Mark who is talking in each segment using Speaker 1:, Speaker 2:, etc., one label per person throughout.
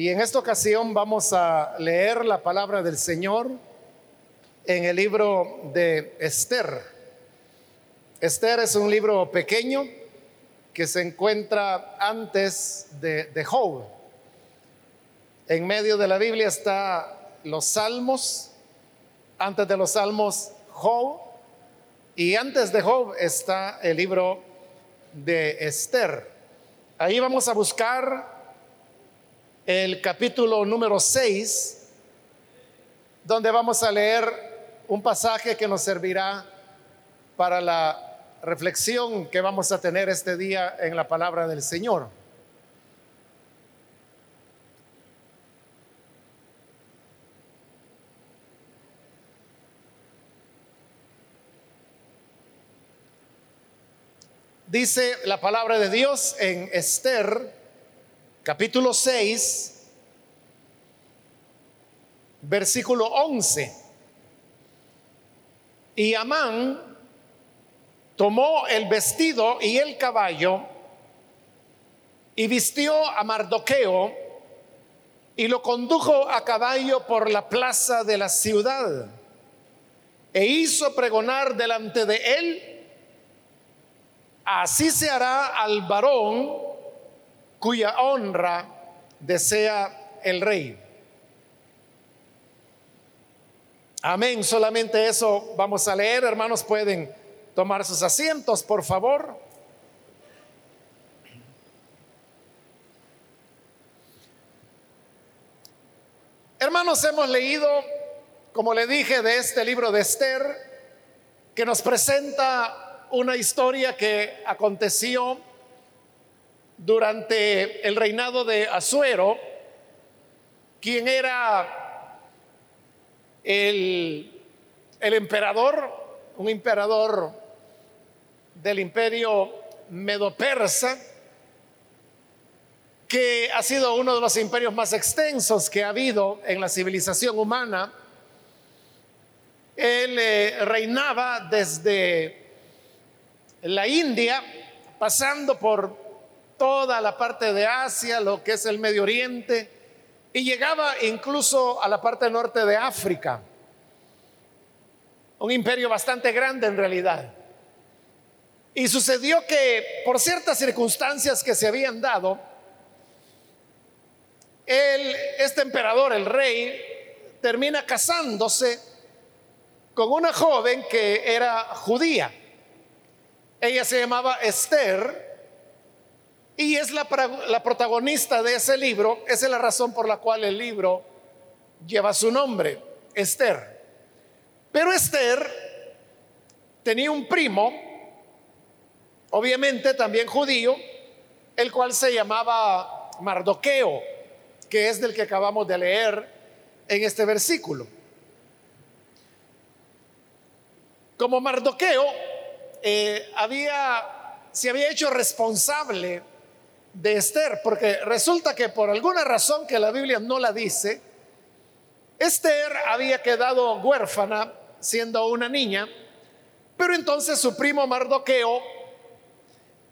Speaker 1: Y en esta ocasión vamos a leer la palabra del Señor en el libro de Esther. Esther es un libro pequeño que se encuentra antes de, de Job. En medio de la Biblia está los salmos, antes de los salmos Job, y antes de Job está el libro de Esther. Ahí vamos a buscar el capítulo número 6, donde vamos a leer un pasaje que nos servirá para la reflexión que vamos a tener este día en la palabra del Señor. Dice la palabra de Dios en Esther, capítulo 6, versículo 11. Y Amán tomó el vestido y el caballo y vistió a Mardoqueo y lo condujo a caballo por la plaza de la ciudad e hizo pregonar delante de él Así se hará al varón cuya honra desea el rey. Amén. Solamente eso vamos a leer. Hermanos, pueden tomar sus asientos, por favor. Hermanos, hemos leído, como le dije, de este libro de Esther, que nos presenta una historia que aconteció durante el reinado de Azuero, quien era el, el emperador, un emperador del imperio medo-persa, que ha sido uno de los imperios más extensos que ha habido en la civilización humana. Él eh, reinaba desde la India, pasando por toda la parte de Asia, lo que es el Medio Oriente, y llegaba incluso a la parte norte de África. Un imperio bastante grande en realidad. Y sucedió que por ciertas circunstancias que se habían dado, este emperador, el rey, termina casándose con una joven que era judía. Ella se llamaba Esther y es la, protagonista de ese libro. Esa es la razón por la cual el libro lleva su nombre, Esther. Pero Esther tenía un primo, obviamente también judío, el cual se llamaba Mardoqueo, que es del que acabamos de leer en este versículo. Como Mardoqueo eh, había, se había hecho responsable de Esther, porque resulta que por alguna razón que la Biblia no la dice, Esther había quedado huérfana siendo una niña, pero entonces su primo Mardoqueo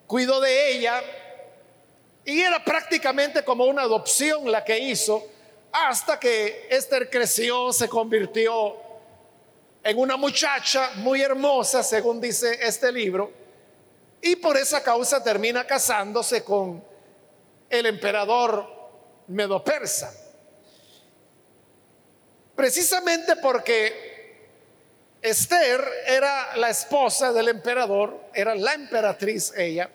Speaker 1: cuidó de ella y era prácticamente como una adopción la que hizo hasta que Esther creció, se convirtió en una muchacha muy hermosa, según dice este libro, y por esa causa termina casándose con el emperador medo-persa. Precisamente porque Esther era la esposa del emperador, era la emperatriz ella,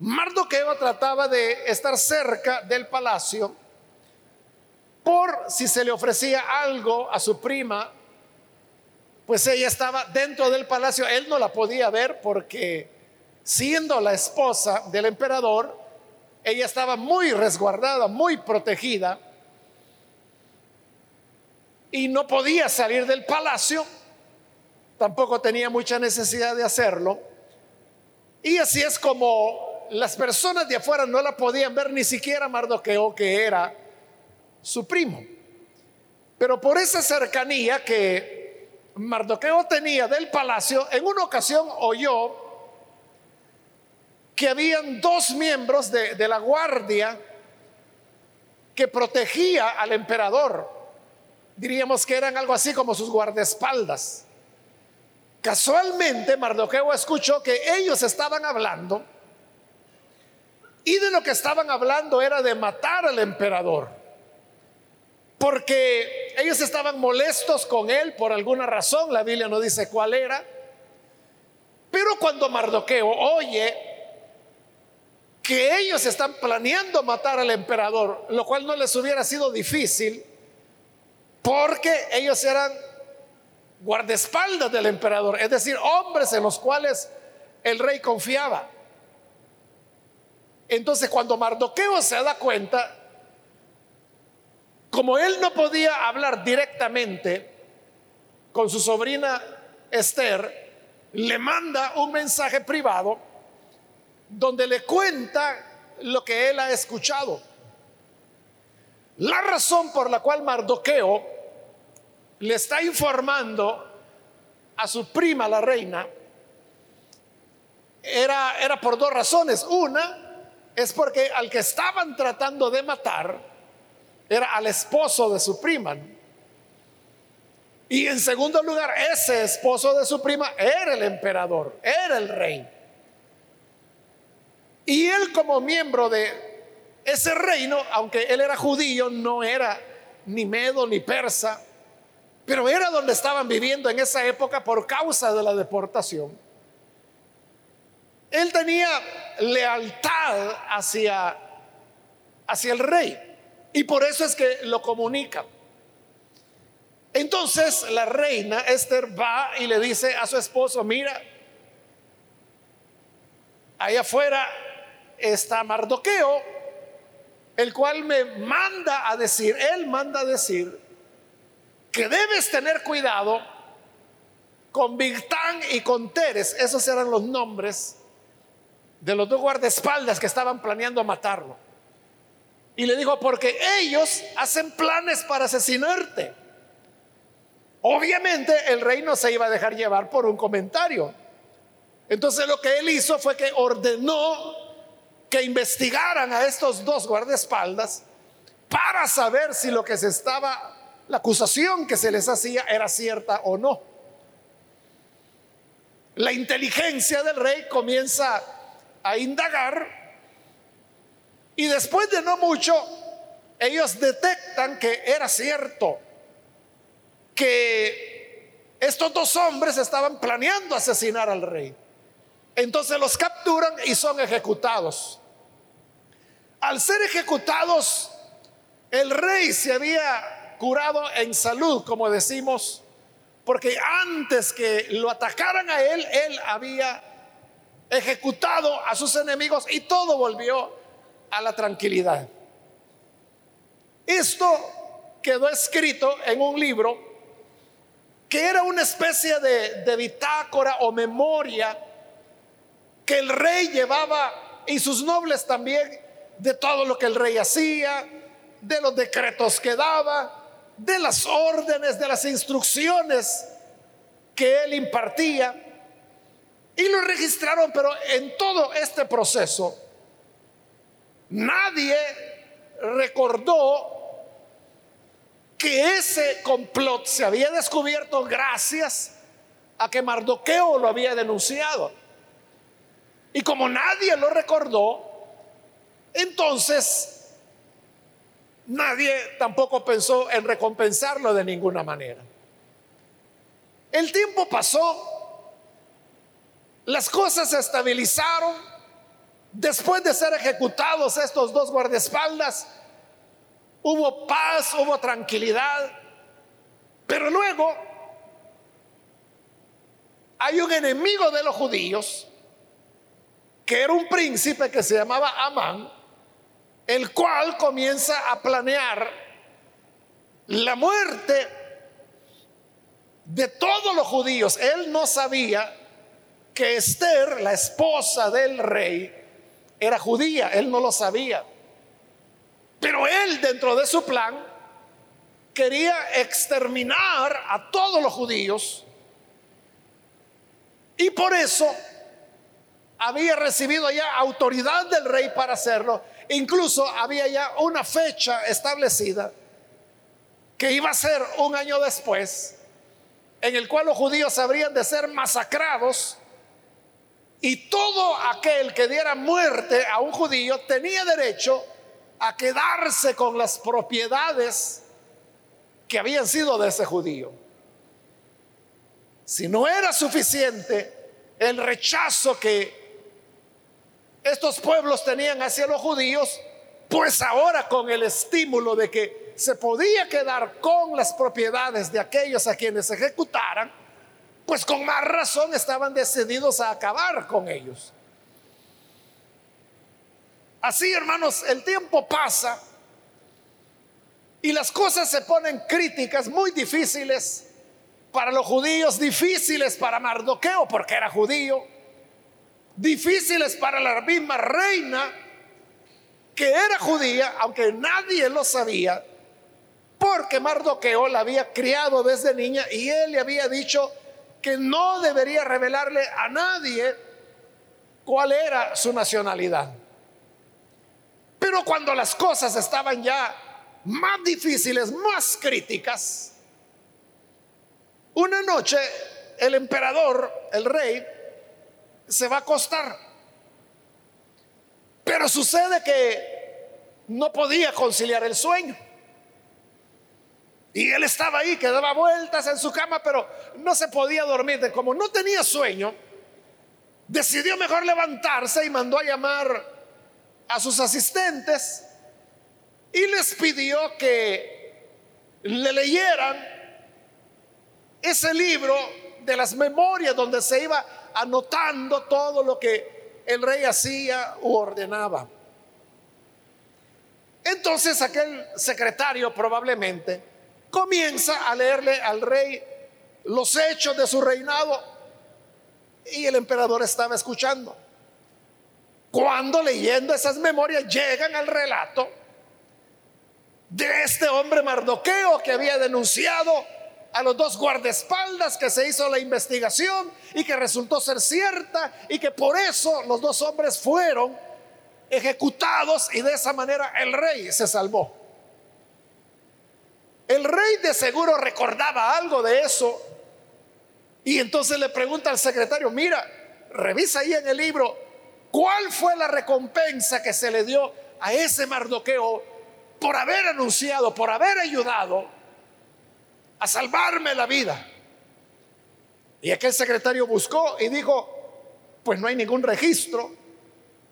Speaker 1: Mardoqueo trataba de estar cerca del palacio por si se le ofrecía algo a su prima pues ella estaba dentro del palacio, él no la podía ver porque siendo la esposa del emperador, ella estaba muy resguardada, muy protegida y no podía salir del palacio, tampoco tenía mucha necesidad de hacerlo. Y así es como las personas de afuera no la podían ver, ni siquiera Mardoqueo, que era su primo. Pero por esa cercanía que Mardoqueo tenía del palacio, en una ocasión oyó que habían dos miembros de, la guardia que protegía al emperador. Diríamos que eran algo así como sus guardaespaldas. Casualmente Mardoqueo escuchó que ellos estaban hablando y de lo que estaban hablando era de matar al emperador. Porque ellos estaban molestos con él por alguna razón, la Biblia no dice cuál era. Pero cuando Mardoqueo oye que ellos están planeando matar al emperador, lo cual no les hubiera sido difícil, porque ellos eran guardaespaldas del emperador, es decir, hombres en los cuales el rey confiaba. Entonces cuando Mardoqueo se da cuenta, como él no podía hablar directamente con su sobrina Esther, le manda un mensaje privado donde le cuenta lo que él ha escuchado. La razón por la cual Mardoqueo le está informando a su prima, la reina, era, era por dos razones. Una es porque al que estaban tratando de matar era al esposo de su prima. Y en segundo lugar, ese esposo de su prima era el emperador, era el rey. Y él como miembro de ese reino, aunque él era judío, no era ni medo ni persa, pero era donde estaban viviendo en esa época por causa de la deportación. Él tenía lealtad hacia, hacia el rey y por eso es que lo comunica. Entonces la reina Esther va y le dice a su esposo, mira, allá afuera está Mardoqueo, el cual me manda a decir, él manda a decir que debes tener cuidado con Bigtán y con Teres, esos eran los nombres de los dos guardaespaldas que estaban planeando matarlo. Y le dijo, porque ellos hacen planes para asesinarte. Obviamente el rey no se iba a dejar llevar por un comentario. Entonces lo que él hizo fue que ordenó que investigaran a estos dos guardaespaldas para saber si lo que se estaba, la acusación que se les hacía era cierta o no. La inteligencia del rey comienza a indagar y después de no mucho ellos detectan que era cierto que estos dos hombres estaban planeando asesinar al rey. Entonces los capturan y son ejecutados. Al ser ejecutados, el rey se había curado en salud, como decimos, porque antes que lo atacaran a él, él había ejecutado a sus enemigos y todo volvió a la tranquilidad. Esto quedó escrito en un libro que era una especie de, bitácora o memoria que el rey llevaba y sus nobles también de todo lo que el rey hacía, de los decretos que daba, de las órdenes, de las instrucciones que él impartía. Y lo registraron, pero en todo este proceso, nadie recordó que ese complot se había descubierto gracias a que Mardoqueo lo había denunciado. Y como nadie lo recordó, entonces nadie tampoco pensó en recompensarlo de ninguna manera. El tiempo pasó las cosas se estabilizaron. Después de ser ejecutados estos dos guardaespaldas, hubo paz, hubo tranquilidad. Pero luego hay un enemigo de los judíos, que era un príncipe que se llamaba Amán, el cual comienza a planear la muerte de todos los judíos. Él no sabía que Esther, la esposa del rey, era judía, él no lo sabía. Pero él dentro de su plan quería exterminar a todos los judíos y por eso había recibido ya autoridad del rey para hacerlo Incluso había ya una fecha establecida que iba a ser un año después, en el cual los judíos habrían de ser masacrados y todo aquel que diera muerte a un judío tenía derecho a quedarse con las propiedades que habían sido de ese judío. Si no era suficiente el rechazo que estos pueblos tenían hacia los judíos, pues ahora con el estímulo de que se podía quedar con las propiedades de aquellos a quienes ejecutaran, pues con más razón estaban decididos a acabar con ellos. Así, hermanos, el tiempo pasa y las cosas se ponen críticas, muy difíciles para los judíos, difíciles para Mardoqueo porque era judío, difíciles para la misma reina que era judía, aunque nadie lo sabía, porque Mardoqueo la había criado desde niña y él le había dicho que no debería revelarle a nadie cuál era su nacionalidad. Pero cuando las cosas estaban ya más difíciles, más críticas, una noche el emperador, el rey, se va a acostar. Pero sucede que no podía conciliar el sueño. Y él estaba ahí, que daba vueltas en su cama, pero no se podía dormir. De como no tenía sueño, decidió mejor levantarse y mandó a llamar a sus asistentes y les pidió que le leyeran ese libro de las memorias donde se iba anotando todo lo que el rey hacía u ordenaba. Entonces aquel secretario probablemente comienza a leerle al rey los hechos de su reinado y el emperador estaba escuchando. Cuando leyendo esas memorias llegan al relato de este hombre Mardoqueo que había denunciado a los dos guardaespaldas que se hizo la investigación y que resultó ser cierta y que por eso los dos hombres fueron ejecutados y de esa manera el rey se salvó. El rey de seguro recordaba algo de eso y entonces le pregunta al secretario, mira, revisa ahí en el libro, ¿cuál fue la recompensa que se le dio a ese Mardoqueo por haber anunciado, por haber ayudado a salvarme la vida. Y aquel secretario buscó y dijo, pues no hay ningún registro,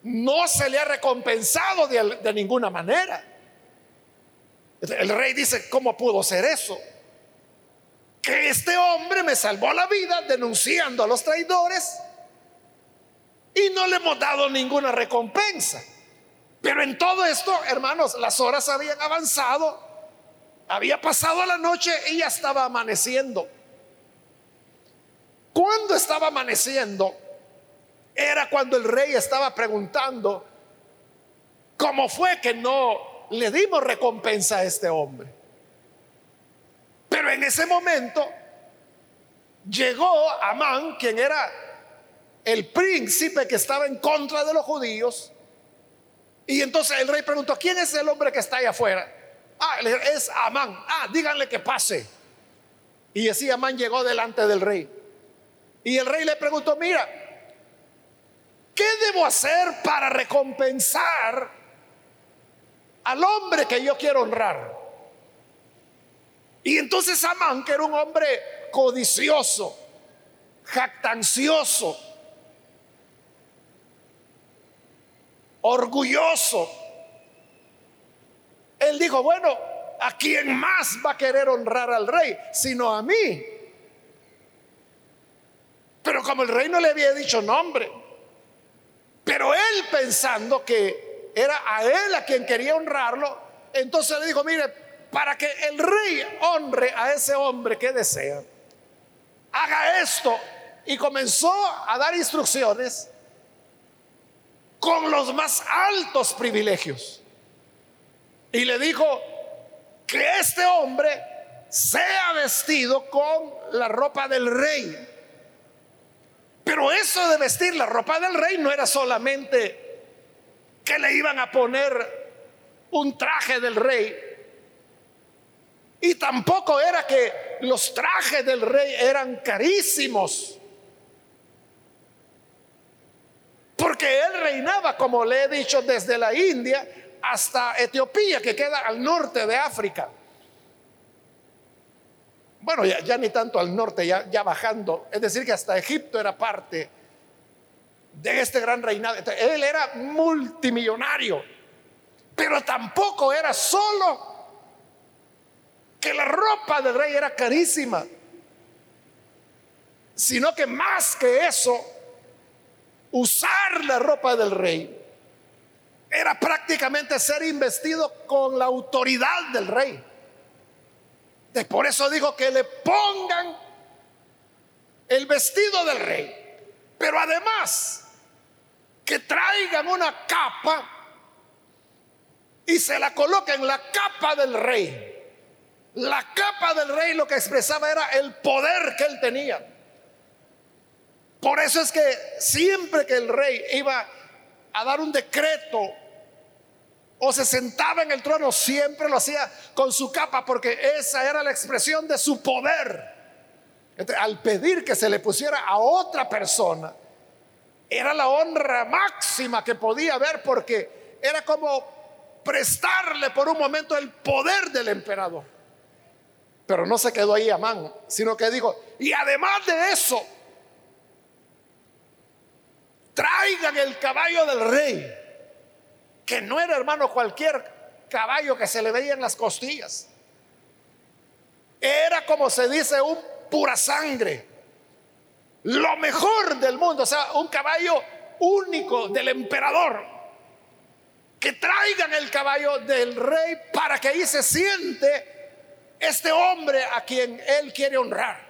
Speaker 1: no se le ha recompensado de, ninguna manera. El rey dice, ¿cómo pudo ser eso? Que este hombre me salvó la vida denunciando a los traidores y no le hemos dado ninguna recompensa. Pero en todo esto, hermanos, las horas habían avanzado había pasado la noche y ya estaba amaneciendo. Cuando estaba amaneciendo, era cuando el rey estaba preguntando, ¿cómo fue que no le dimos recompensa a este hombre? Pero en ese momento llegó Amán, quien era el príncipe que estaba en contra de los judíos, y entonces el rey preguntó, ¿quién es el hombre que está ahí afuera? Ah, es Amán. Ah, díganle que pase. Y así Amán llegó delante del rey. Y el rey le preguntó, mira, ¿qué debo hacer para recompensar al hombre que yo quiero honrar? Y entonces Amán, que era un hombre codicioso, jactancioso, orgulloso, él dijo, bueno, ¿a quién más va a querer honrar al rey sino a mí? Pero como el rey no le había dicho nombre, pero él pensando que era a él a quien quería honrarlo, entonces le dijo, mire, para que el rey honre a ese hombre que desea, haga esto. Y comenzó a dar instrucciones con los más altos privilegios. Y le dijo que este hombre sea vestido con la ropa del rey. Pero eso de vestir la ropa del rey no era solamente que le iban a poner un traje del rey. Y tampoco era que los trajes del rey eran carísimos. Porque él reinaba, como le he dicho, desde la India hasta Etiopía, que queda al norte de África. Bueno, ya, ni tanto al norte, ya, bajando. Es decir, que hasta Egipto era parte de este gran reinado. Él era multimillonario, pero tampoco era solo que la ropa del rey era carísima, sino que más que eso, usar la ropa del rey era prácticamente ser investido con la autoridad del rey. Por eso dijo que le pongan el vestido del rey, pero además que traigan una capa y se la coloquen la capa del rey. La capa del rey lo que expresaba era el poder que él tenía. Por eso es que siempre que el rey iba a dar un decreto o se sentaba en el trono, siempre lo hacía con su capa porque esa era la expresión de su poder. al pedir que se le pusiera a otra persona, era la honra máxima que podía haber porque era como prestarle por un momento el poder del emperador. Pero no se quedó ahí a mano, sino que dijo, y además de eso, traigan el caballo del rey que no era hermano cualquier caballo que se le veía en las costillas. Era como se dice un pura sangre. Lo mejor del mundo, o sea, un caballo único del emperador. Que traigan el caballo del rey para que ahí se siente este hombre a quien él quiere honrar.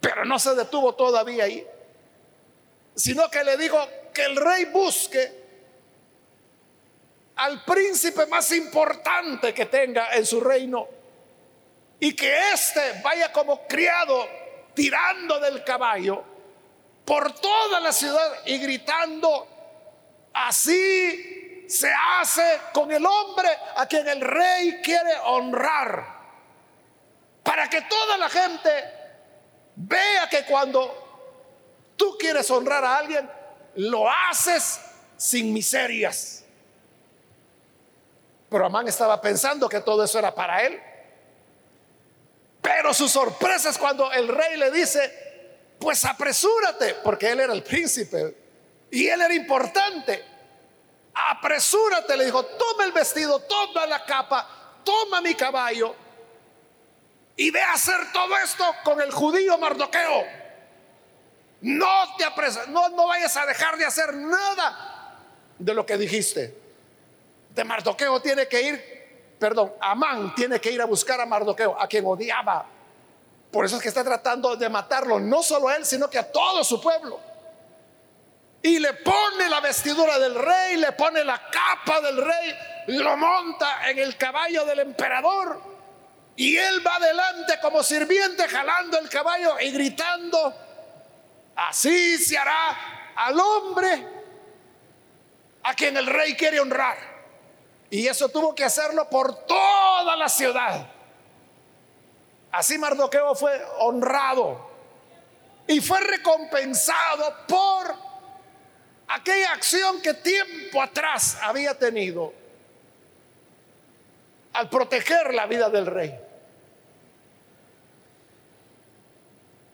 Speaker 1: Pero no se detuvo todavía ahí, sino que le dijo que el rey busque al príncipe más importante que tenga en su reino y que éste vaya como criado tirando del caballo por toda la ciudad y gritando, así se hace con el hombre a quien el rey quiere honrar, para que toda la gente vea que cuando tú quieres honrar a alguien, lo haces sin miserias. Pero Amán estaba pensando que todo eso era para él. Pero su sorpresa es cuando el rey le dice, pues apresúrate, porque él era el príncipe y él era importante. Apresúrate, le dijo, toma el vestido, toma la capa, toma mi caballo y ve a hacer todo esto con el judío Mardoqueo. No te apresas, no, no vayas a dejar de hacer nada de lo que dijiste de Mardoqueo tiene que ir, perdón, Amán tiene que ir a buscar a Mardoqueo, a quien odiaba. Por eso es que está tratando de matarlo, no solo a él, sino que a todo su pueblo. Y le pone la vestidura del rey, le pone la capa del rey, lo monta en el caballo del emperador. Y él va adelante como sirviente jalando el caballo y gritando, así se hará al hombre a quien el rey quiere honrar. Y eso tuvo que hacerlo por toda la ciudad. Así Mardoqueo fue honrado y fue recompensado por aquella acción que tiempo atrás había tenido al proteger la vida del rey.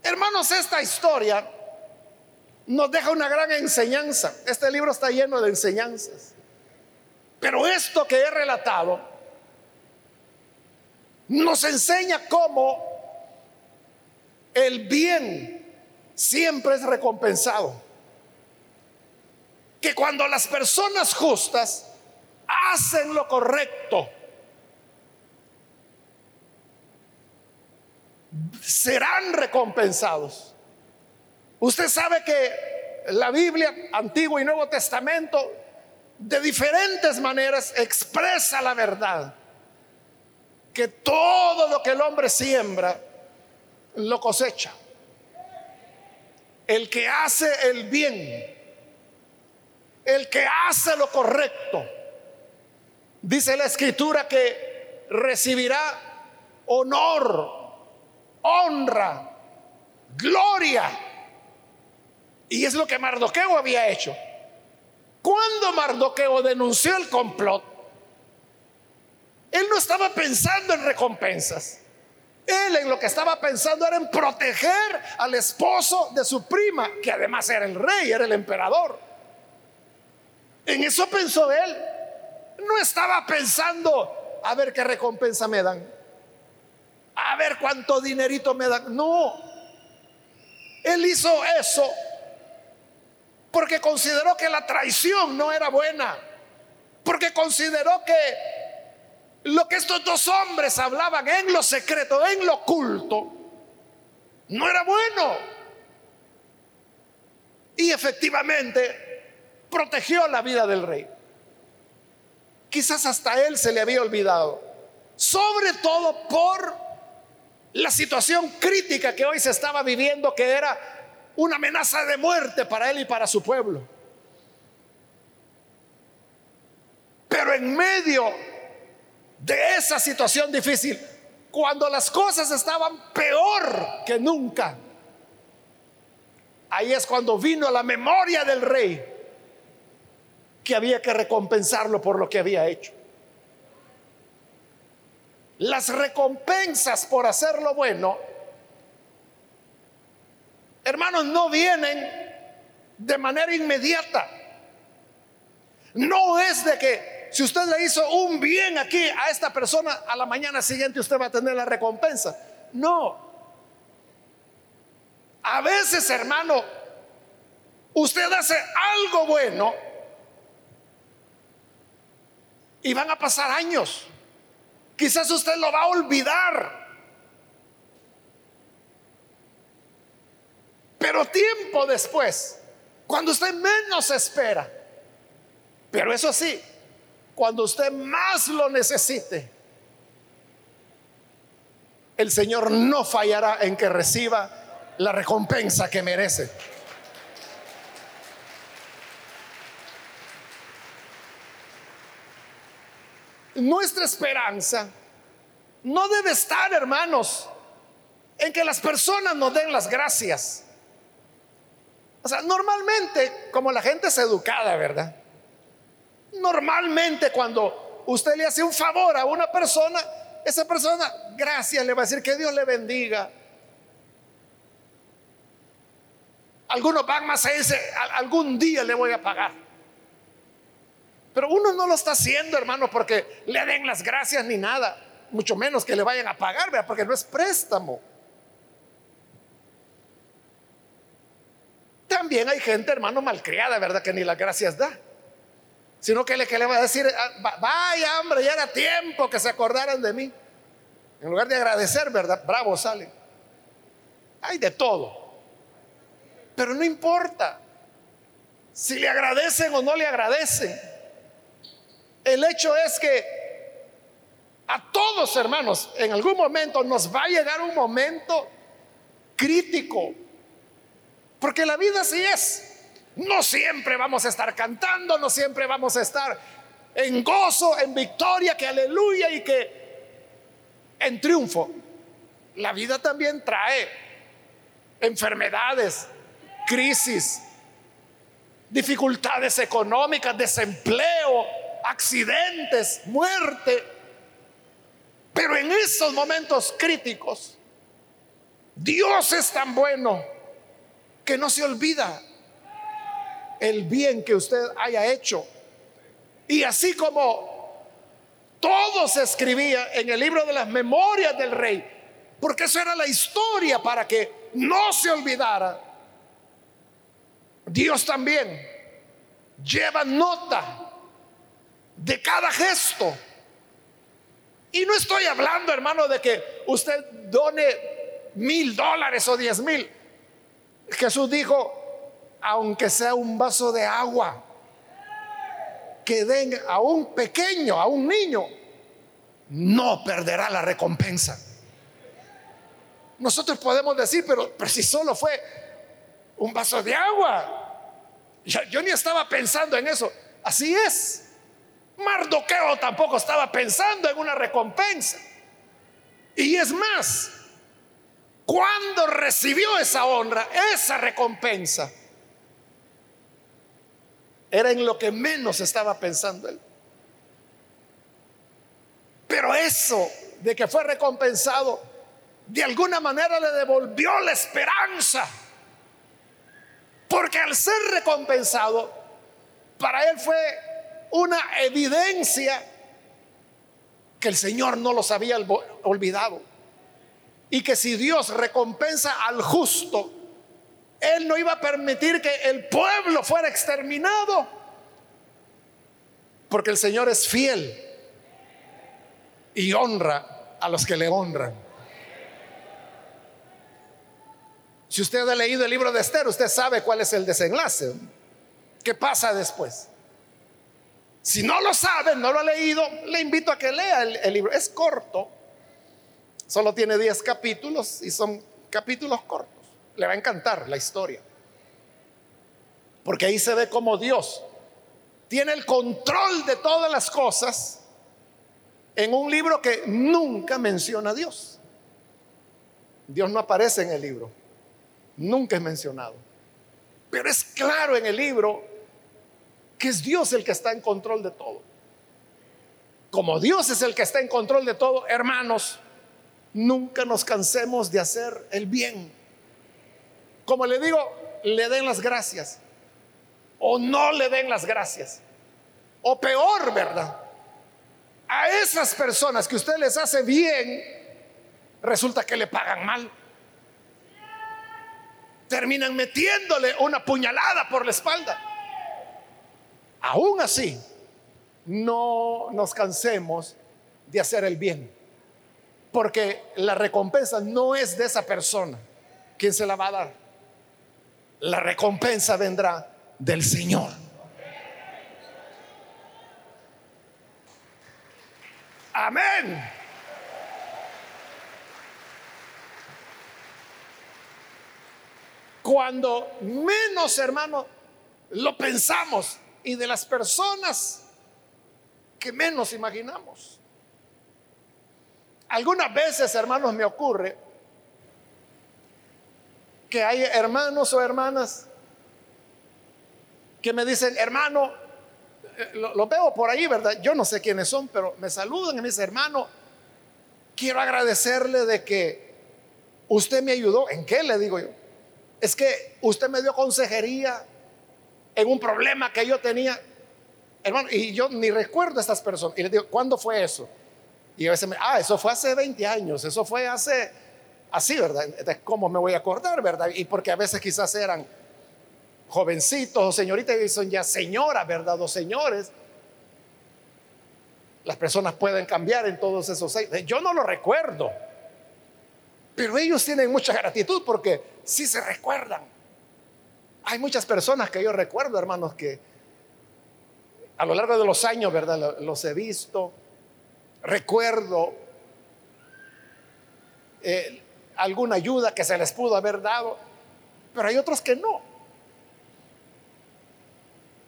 Speaker 1: Hermanos, esta historia nos deja una gran enseñanza. Este libro está lleno de enseñanzas. Pero esto que he relatado nos enseña cómo el bien siempre es recompensado. Que cuando las personas justas hacen lo correcto, serán recompensados. Usted sabe que la Biblia, Antiguo y Nuevo Testamento, de diferentes maneras expresa la verdad. Que todo lo que el hombre siembra, lo cosecha. El que hace el bien el que hace lo correcto, dice la escritura que recibirá honor, honra, gloria. Y es lo que Mardoqueo había hecho. Cuando Mardoqueo denunció el complot, él no estaba pensando en recompensas. Él en lo que estaba pensando era en proteger al esposo de su prima, que además era el rey, era el emperador. En eso pensó él. No estaba pensando a ver qué recompensa me dan, a ver cuánto dinerito me dan. No, él hizo eso porque consideró que la traición no era buena, porque consideró que lo que estos dos hombres hablaban en lo secreto, en lo oculto, no era bueno. Y efectivamente protegió la vida del rey. Quizás hasta él se le había olvidado. Sobre todo por la situación crítica que hoy se estaba viviendo, que era una amenaza de muerte para él y para su pueblo. Pero en medio de esa situación difícil, cuando las cosas estaban peor que nunca, ahí es cuando vino la memoria del rey que había que recompensarlo por lo que había hecho. Las recompensas por hacer lo bueno, hermanos, no vienen de manera inmediata. No es de que si usted le hizo un bien aquí a esta persona, a la mañana siguiente usted va a tener la recompensa. No. A veces, hermano, usted hace algo bueno y van a pasar años. Quizás usted lo va a olvidar. Pero tiempo después, cuando usted menos espera, pero eso sí, cuando usted más lo necesite, el Señor no fallará en que reciba la recompensa que merece. Nuestra esperanza no debe estar, hermanos, en que las personas nos den las gracias. O sea, normalmente, como la gente es educada, ¿verdad? Normalmente cuando usted le hace un favor a una persona, esa persona, gracias, le va a decir que Dios le bendiga. Algunos van más a algún día le voy a pagar. Pero uno no lo está haciendo, hermano, porque le den las gracias ni nada, mucho menos que le vayan a pagar, ¿verdad? porque no es préstamo. También hay gente, hermano, malcriada, ¿verdad? Que ni las gracias da sino que le, va a decir, ah, vaya hombre, ya era tiempo que se acordaran de mí. En lugar de agradecer, ¿verdad? Bravo sale. Hay de todo. Pero no importa si le agradecen o no le agradecen. El hecho es que a todos, hermanos, en algún momento nos va a llegar un momento crítico. Porque la vida así es. No siempre vamos a estar cantando, no siempre vamos a estar en gozo, en victoria, que aleluya y que en triunfo. La vida también trae enfermedades, crisis, dificultades económicas, desempleo, accidentes, muerte. Pero en esos momentos críticos, Dios es tan bueno que no se olvida el bien que usted haya hecho. Y así como todo se escribía en el libro de las memorias del rey, porque eso era la historia para que no se olvidara, Dios también lleva nota de cada gesto. Y no estoy hablando, hermano, de que usted done mil dólares o diez mil. Jesús dijo, aunque sea un vaso de agua, que den a un pequeño, a un niño, no perderá la recompensa. Nosotros podemos decir, pero, si solo fue un vaso de agua, Yo, ni estaba pensando en eso. Así es. Mardoqueo tampoco estaba pensando en una recompensa. Y es más, cuando recibió esa honra, esa recompensa, era en lo que menos estaba pensando él. Pero eso de que fue recompensado, de alguna manera le devolvió la esperanza. Porque al ser recompensado, para él fue una evidencia que el Señor no los había olvidado. Y que si Dios recompensa al justo, Él no iba a permitir que el pueblo fuera exterminado. Porque el Señor es fiel y honra a los que le honran. Si usted ha leído el libro de Esther, usted sabe cuál es el desenlace. ¿Qué pasa después? Si no lo sabe, no lo ha leído, le invito a que lea el, libro. Es corto, solo tiene 10 capítulos y son capítulos cortos. Le va a encantar la historia. Porque ahí se ve cómo Dios tiene el control de todas las cosas en un libro que nunca menciona a Dios. Dios no aparece en el libro, nunca es mencionado. Pero es claro en el libro que es Dios el que está en control de todo. Como Dios es el que está en control de todo, hermanos, nunca nos cansemos de hacer el bien. Como le digo, le den las gracias o no le den las gracias. O peor, ¿verdad? a esas personas que usted les hace bien, resulta que le pagan mal. Terminan metiéndole una puñalada por la espalda. Aún así, no nos cansemos de hacer el bien, porque la recompensa no es de esa persona quien se la va a dar. La recompensa vendrá del Señor. Amén. Cuando menos, hermano, lo pensamos y de las personas que menos imaginamos. Algunas veces, hermanos, me ocurre que hay hermanos o hermanas que me dicen, hermano, eh, lo, veo por ahí, ¿verdad? Yo no sé quiénes son, pero me saludan y me dicen, hermano, quiero agradecerle de que usted me ayudó. ¿En qué le digo yo? Es que usted me dio consejería en un problema que yo tenía. Hermano, y yo ni recuerdo a estas personas. Y le digo, ¿cuándo fue eso? Y a veces me, ah, eso fue hace 20 años, eso fue hace, así, ¿verdad? Entonces, ¿cómo me voy a acordar, verdad? Y porque a veces quizás eran jovencitos o señoritas y son ya señoras, ¿verdad? O señores. Las personas pueden cambiar en todos esos años. Yo no lo recuerdo. Pero ellos tienen mucha gratitud porque sí se recuerdan. Hay muchas personas que yo recuerdo, hermanos, que a lo largo de los años, ¿verdad? Los he visto. Recuerdo eh, alguna ayuda que se les pudo haber dado, pero hay otros que no.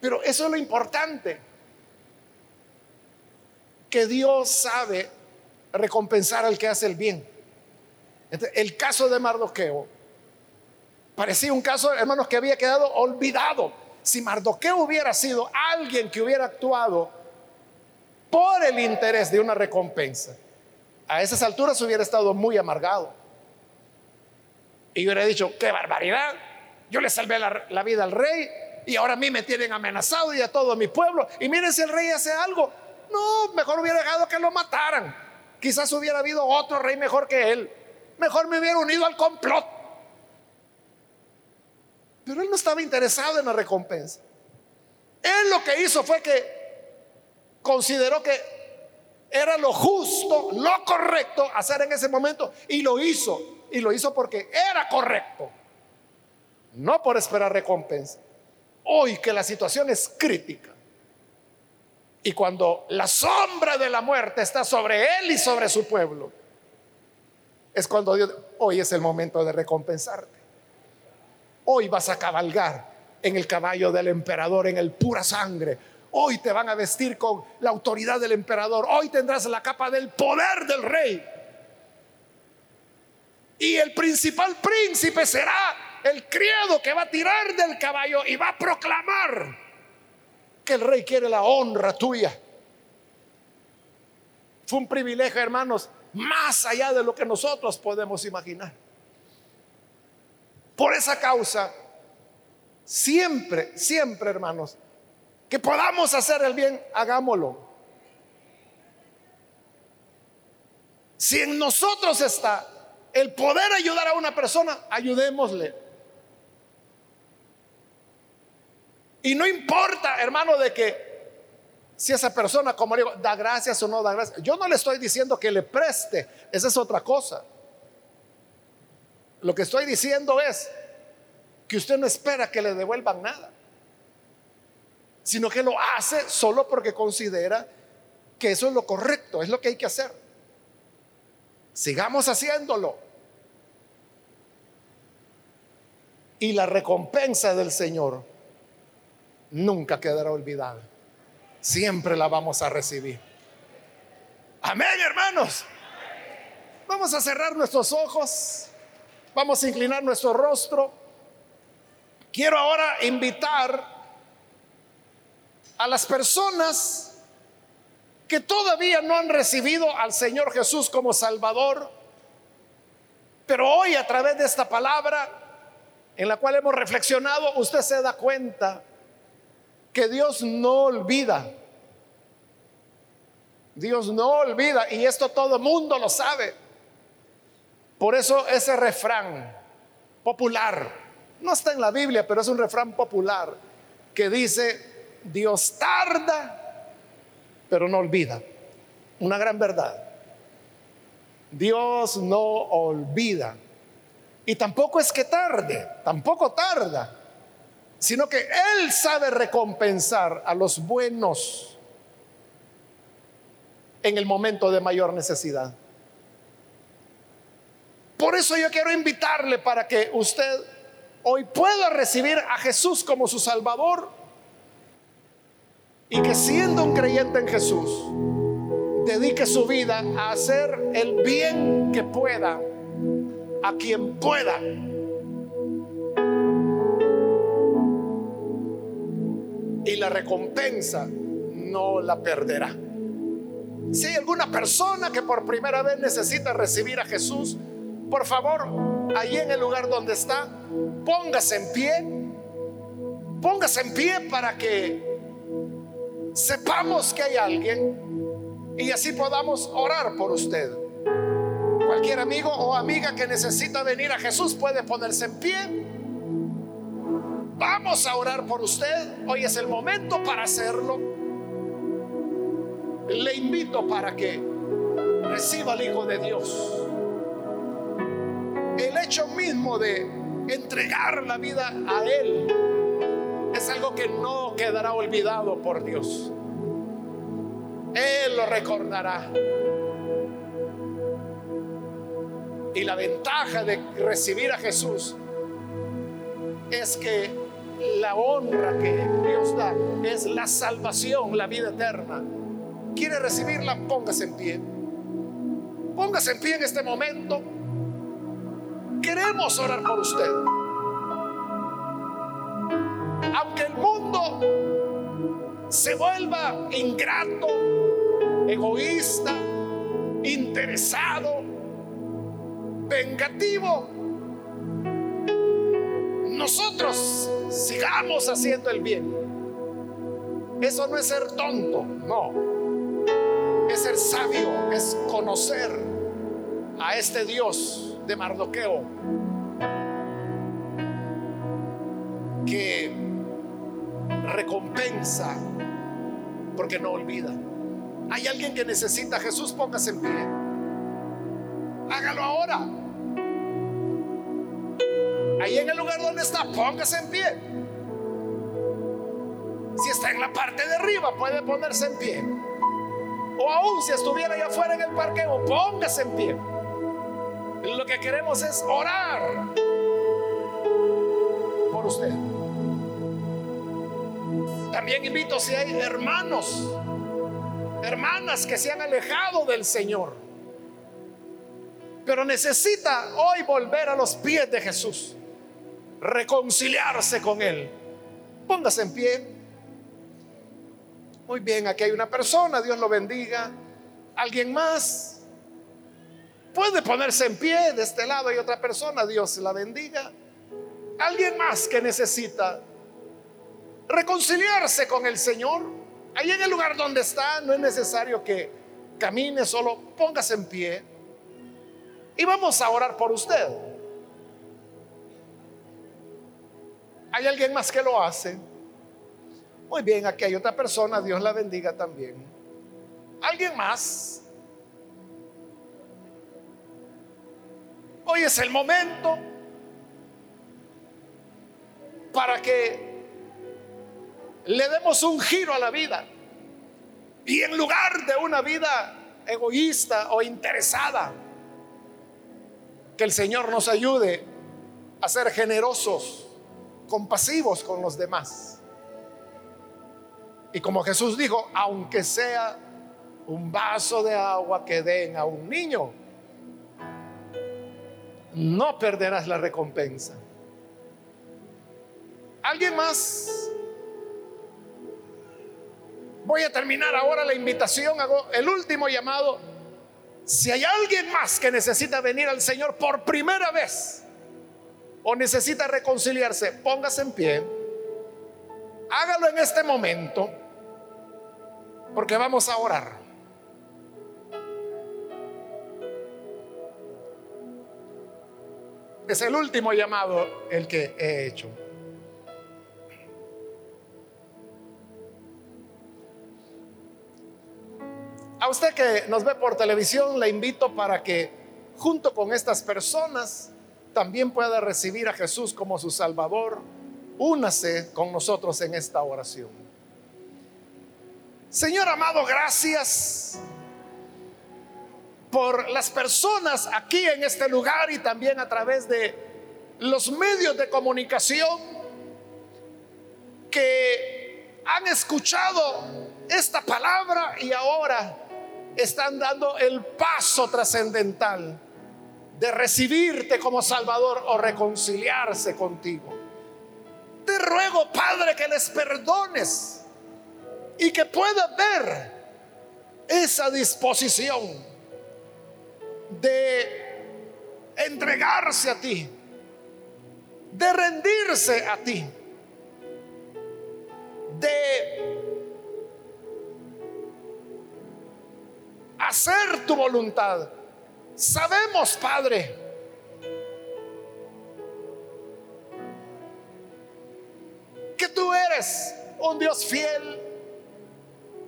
Speaker 1: Pero eso es lo importante, que Dios sabe recompensar al que hace el bien. el caso de Mardoqueo parecía un caso, hermanos, que había quedado olvidado. Si Mardoqueo hubiera sido alguien que hubiera actuado por el interés de una recompensa, a esas alturas hubiera estado muy amargado. Y hubiera dicho, qué barbaridad, yo le salvé la vida al rey, y ahora a mí me tienen amenazado y a todo mi pueblo. Y miren si el rey hace algo. No, mejor hubiera dejado que lo mataran. Quizás hubiera habido otro rey mejor que él. Mejor me hubiera unido al complot. Pero él no estaba interesado en la recompensa. Él lo que hizo fue que consideró que era lo justo, lo correcto hacer en ese momento y lo hizo. Y lo hizo porque era correcto, no por esperar recompensa hoy que la situación es crítica y cuando la sombra de la muerte está sobre él y sobre su pueblo, es cuando Dios, hoy es el momento de recompensarte. Hoy vas a cabalgar en el caballo del emperador, en el pura sangre. Hoy te van a vestir con la autoridad del emperador. Hoy tendrás la capa del poder del rey. Y el principal príncipe será el criado que va a tirar del caballo y va a proclamar que el rey quiere la honra tuya. Fue un privilegio, hermanos, más allá de lo que nosotros podemos imaginar. Por esa causa, siempre, siempre, hermanos, que podamos hacer el bien, hagámoslo. Si en nosotros está el poder ayudar a una persona, ayudémosle. Y no importa, hermano, de que si esa persona, como digo, da gracias o no da gracias. Yo no le estoy diciendo que le preste, esa es otra cosa. Lo que estoy diciendo es que usted no espera que le devuelvan nada, sino que lo hace solo porque considera que eso es lo correcto, es lo que hay que hacer. Sigamos haciéndolo. Y la recompensa del Señor nunca quedará olvidada. Siempre la vamos a recibir. Amén, hermanos. Vamos a cerrar nuestros ojos. Vamos a inclinar nuestro rostro. Quiero ahora invitar a las personas que todavía no han recibido al Señor Jesús como Salvador, pero hoy a través de esta palabra en la cual hemos reflexionado, usted se da cuenta que Dios no olvida. Dios no olvida y esto todo el mundo lo sabe. Por eso ese refrán popular, no está en la Biblia, pero es un refrán popular que dice, Dios tarda, pero no olvida. Una gran verdad. Dios no olvida. Y tampoco es que tarde, tampoco tarda, sino que Él sabe recompensar a los buenos en el momento de mayor necesidad. Por eso yo quiero invitarle para que usted hoy pueda recibir a Jesús como su Salvador y que siendo un creyente en Jesús, dedique su vida a hacer el bien que pueda a quien pueda. Y la recompensa no la perderá. Si hay alguna persona que por primera vez necesita recibir a Jesús, por favor, ahí en el lugar donde está, póngase en pie. Póngase en pie para que sepamos que hay alguien y así podamos orar por usted. Cualquier amigo o amiga que necesita venir a Jesús puede ponerse en pie. Vamos a orar por usted. Hoy es el momento para hacerlo. Le invito para que reciba al Hijo de Dios. El hecho mismo de entregar la vida a Él es algo que no quedará olvidado por Dios. Él lo recordará. Y la ventaja de recibir a Jesús es que la honra que Dios da es la salvación, la vida eterna. ¿Quiere recibirla? Póngase en pie. Póngase en pie en este momento. Queremos orar por usted. Aunque el mundo se vuelva ingrato, egoísta, interesado, vengativo, nosotros sigamos haciendo el bien. Eso no es ser tonto, no. Es ser sabio, es conocer a este Dios de Mardoqueo que recompensa porque no olvida. Hay alguien que necesita a Jesús, póngase en pie. Hágalo ahora. Ahí en el lugar donde está, póngase en pie. Si está en la parte de arriba, puede ponerse en pie. O aún si estuviera allá afuera en el parqueo, póngase en pie. Lo que queremos es orar por usted. También invito si hay hermanos, hermanas que se han alejado del Señor, pero necesita hoy volver a los pies de Jesús, reconciliarse con Él. Póngase en pie. Muy bien, aquí hay una persona, Dios lo bendiga. ¿Alguien más? Puede ponerse en pie, de este lado hay otra persona, Dios la bendiga. Alguien más que necesita reconciliarse con el Señor. Ahí en el lugar donde está no es necesario que camine, solo póngase en pie. Y vamos a orar por usted. ¿Hay alguien más que lo hace? Muy bien, aquí hay otra persona, Dios la bendiga también. ¿Alguien más? Hoy es el momento para que le demos un giro a la vida. Y en lugar de una vida egoísta o interesada, que el Señor nos ayude a ser generosos, compasivos con los demás. Y como Jesús dijo, aunque sea un vaso de agua que den a un niño, no perderás la recompensa. ¿Alguien más? Voy a terminar ahora la invitación, hago el último llamado. Si hay alguien más que necesita venir al Señor por primera vez o necesita reconciliarse, póngase en pie. Hágalo en este momento porque vamos a orar. Es el último llamado el que he hecho. A usted que nos ve por televisión, le invito para que junto con estas personas también pueda recibir a Jesús como su Salvador. Únase con nosotros en esta oración. Señor amado, gracias por las personas aquí en este lugar y también a través de los medios de comunicación que han escuchado esta palabra y ahora están dando el paso trascendental de recibirte como Salvador o reconciliarse contigo. Te ruego, Padre, que les perdones y que puedas ver esa disposición de entregarse a ti, de rendirse a ti, de hacer tu voluntad. Sabemos, Padre, que tú eres un Dios fiel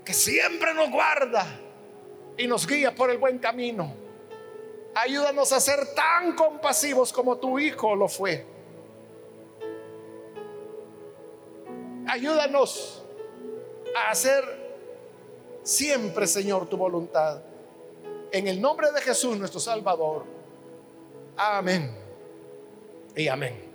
Speaker 1: que siempre nos guarda y nos guía por el buen camino. Ayúdanos a ser tan compasivos como tu Hijo lo fue. Ayúdanos a hacer siempre, Señor, tu voluntad. En el nombre de Jesús, nuestro Salvador. Amén. Y amén.